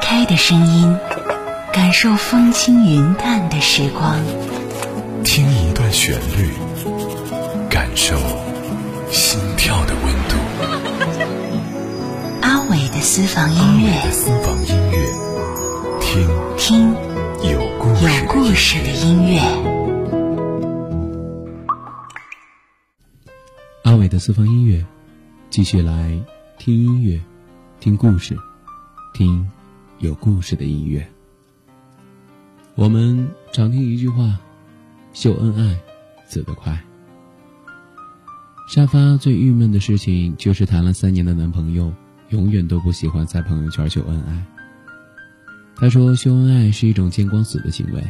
开的声音，感受风轻云淡的时光。听一段旋律，感受心跳的温度。阿伟的私房音乐，私房音乐，听听有故事有故事的音乐。阿伟的私房音乐，继续来听音乐，听故事，听有故事的音乐。我们常听一句话：“秀恩爱，死得快。”沙发最郁闷的事情就是谈了三年的男朋友，永远都不喜欢在朋友圈秀恩爱。他说秀恩爱是一种见光死的行为。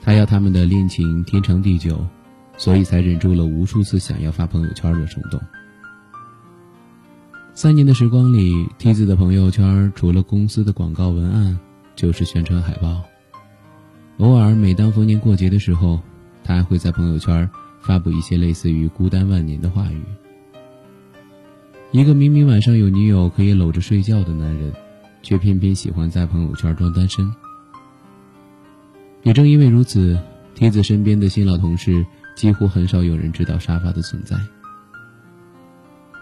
他要他们的恋情天长地久。所以才忍住了无数次想要发朋友圈的冲动。三年的时光里，梯子的朋友圈除了公司的广告文案，就是宣传海报。偶尔，每当逢年过节的时候，他还会在朋友圈发布一些类似于“孤单万年”的话语。一个明明晚上有女友可以搂着睡觉的男人，却偏偏喜欢在朋友圈装单身。也正因为如此，梯子身边的新老同事。几乎很少有人知道沙发的存在。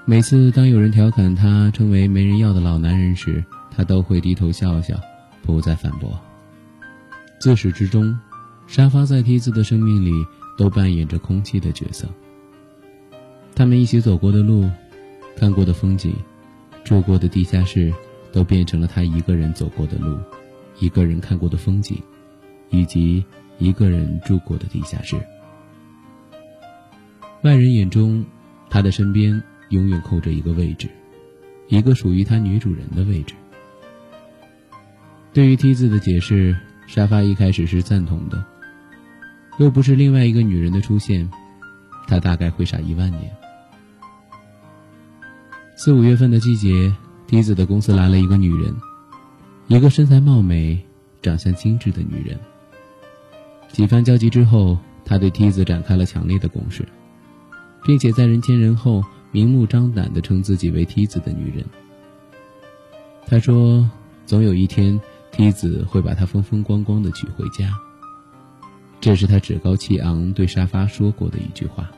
每次当有人调侃他称为“没人要的老男人”时，他都会低头笑笑，不再反驳。自始至终，沙发在梯子的生命里都扮演着空气的角色。他们一起走过的路，看过的风景，住过的地下室，都变成了他一个人走过的路，一个人看过的风景，以及一个人住过的地下室。外人眼中，他的身边永远扣着一个位置，一个属于他女主人的位置。对于梯子的解释，沙发一开始是赞同的。又不是另外一个女人的出现，他大概会傻一万年。四五月份的季节，梯子的公司来了一个女人，一个身材貌美、长相精致的女人。几番交集之后，他对梯子展开了强烈的攻势。并且在人前人后明目张胆地称自己为梯子的女人。他说：“总有一天，梯子会把他风风光光地娶回家。”这是他趾高气昂对沙发说过的一句话。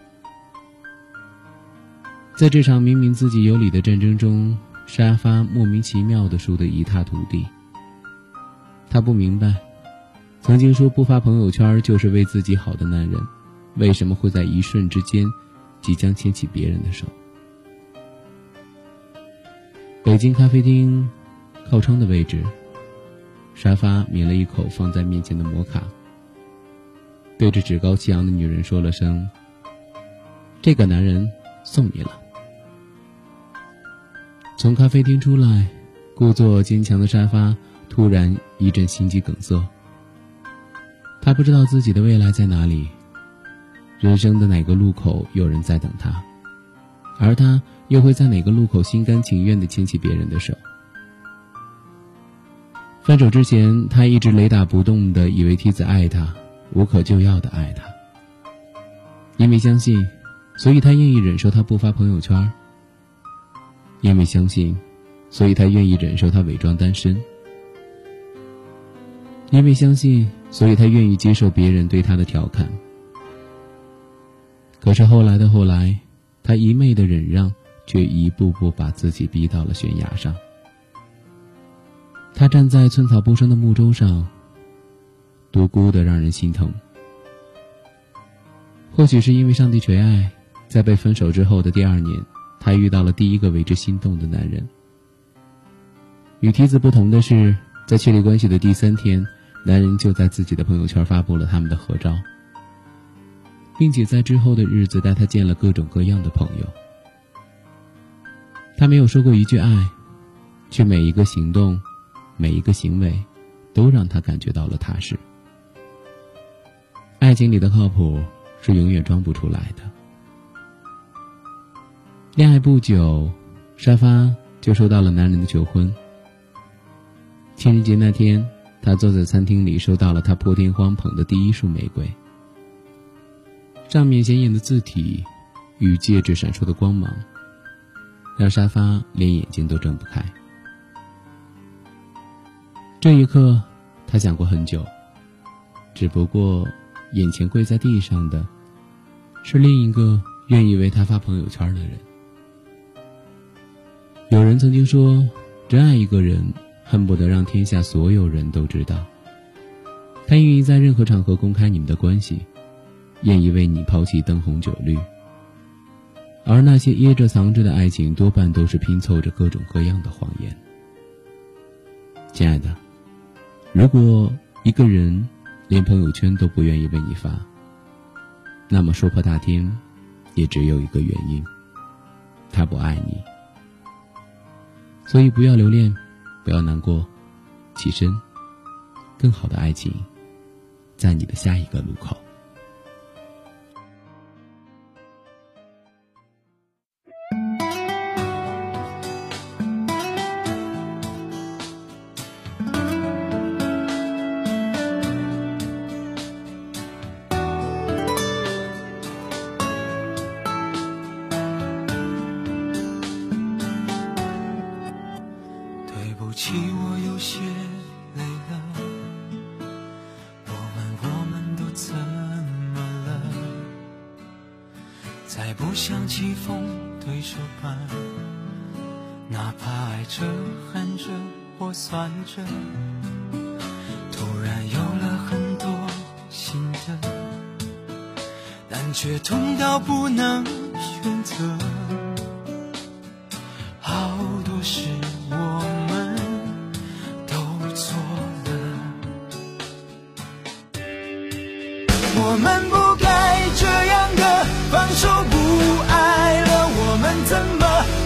在这场明明自己有理的战争中，沙发莫名其妙地输得一塌涂地。他不明白，曾经说不发朋友圈就是为自己好的男人，为什么会在一瞬之间。即将牵起别人的手。北京咖啡厅靠窗的位置，沙发抿了一口放在面前的摩卡，对着趾高气昂的女人说了声：“这个男人送你了。”从咖啡厅出来，故作坚强的沙发突然一阵心肌梗塞。他不知道自己的未来在哪里。人生的哪个路口有人在等他，而他又会在哪个路口心甘情愿地牵起别人的手？分手之前，他一直雷打不动地以为梯子爱他，无可救药地爱他。因为相信，所以他愿意忍受他不发朋友圈；因为相信，所以他愿意忍受他伪装单身；因为相信，所以他愿意接受别人对他的调侃。可是后来的后来，他一昧的忍让，却一步步把自己逼到了悬崖上。他站在寸草不生的木舟上，独孤的让人心疼。或许是因为上帝垂爱，在被分手之后的第二年，他遇到了第一个为之心动的男人。与梯子不同的是，在确立关系的第三天，男人就在自己的朋友圈发布了他们的合照。并且在之后的日子带他见了各种各样的朋友。他没有说过一句爱，却每一个行动、每一个行为，都让他感觉到了踏实。爱情里的靠谱是永远装不出来的。恋爱不久，沙发就收到了男人的求婚。情人节那天，他坐在餐厅里，收到了他破天荒捧的第一束玫瑰。上面显眼的字体与戒指闪烁的光芒，让沙发连眼睛都睁不开。这一刻，他想过很久，只不过眼前跪在地上的，是另一个愿意为他发朋友圈的人。有人曾经说，真爱一个人，恨不得让天下所有人都知道。他愿意在任何场合公开你们的关系，愿意为你抛弃灯红酒绿。而那些掖着藏着的爱情，多半都是拼凑着各种各样的谎言。亲爱的，如果一个人连朋友圈都不愿意为你发，那么说破大天，也只有一个原因：他不爱你。所以不要留恋，不要难过，起身，更好的爱情，在你的下一个路口。再不想棋逢对手般，哪怕爱着、恨着或算着，突然有了很多新的，但却痛到不能选择。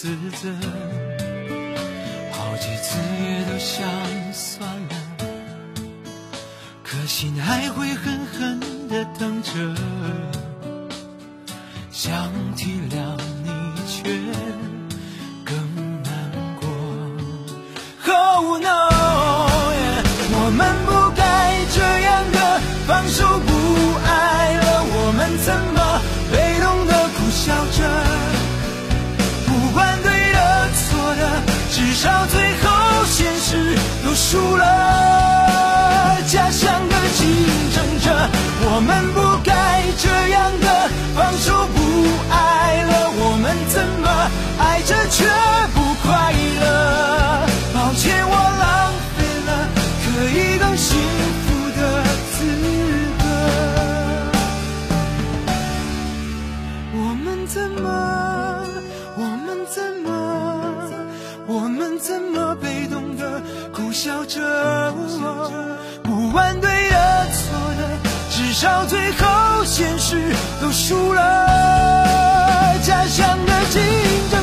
自责，好几次也都想算了。可心还会狠狠的疼着，想体谅输了。家乡的。竞争者，我们不该这样的放手不爱了，我们怎么爱着却苦笑着？不管对的错的。至少最后，现实都输了。家乡的竞争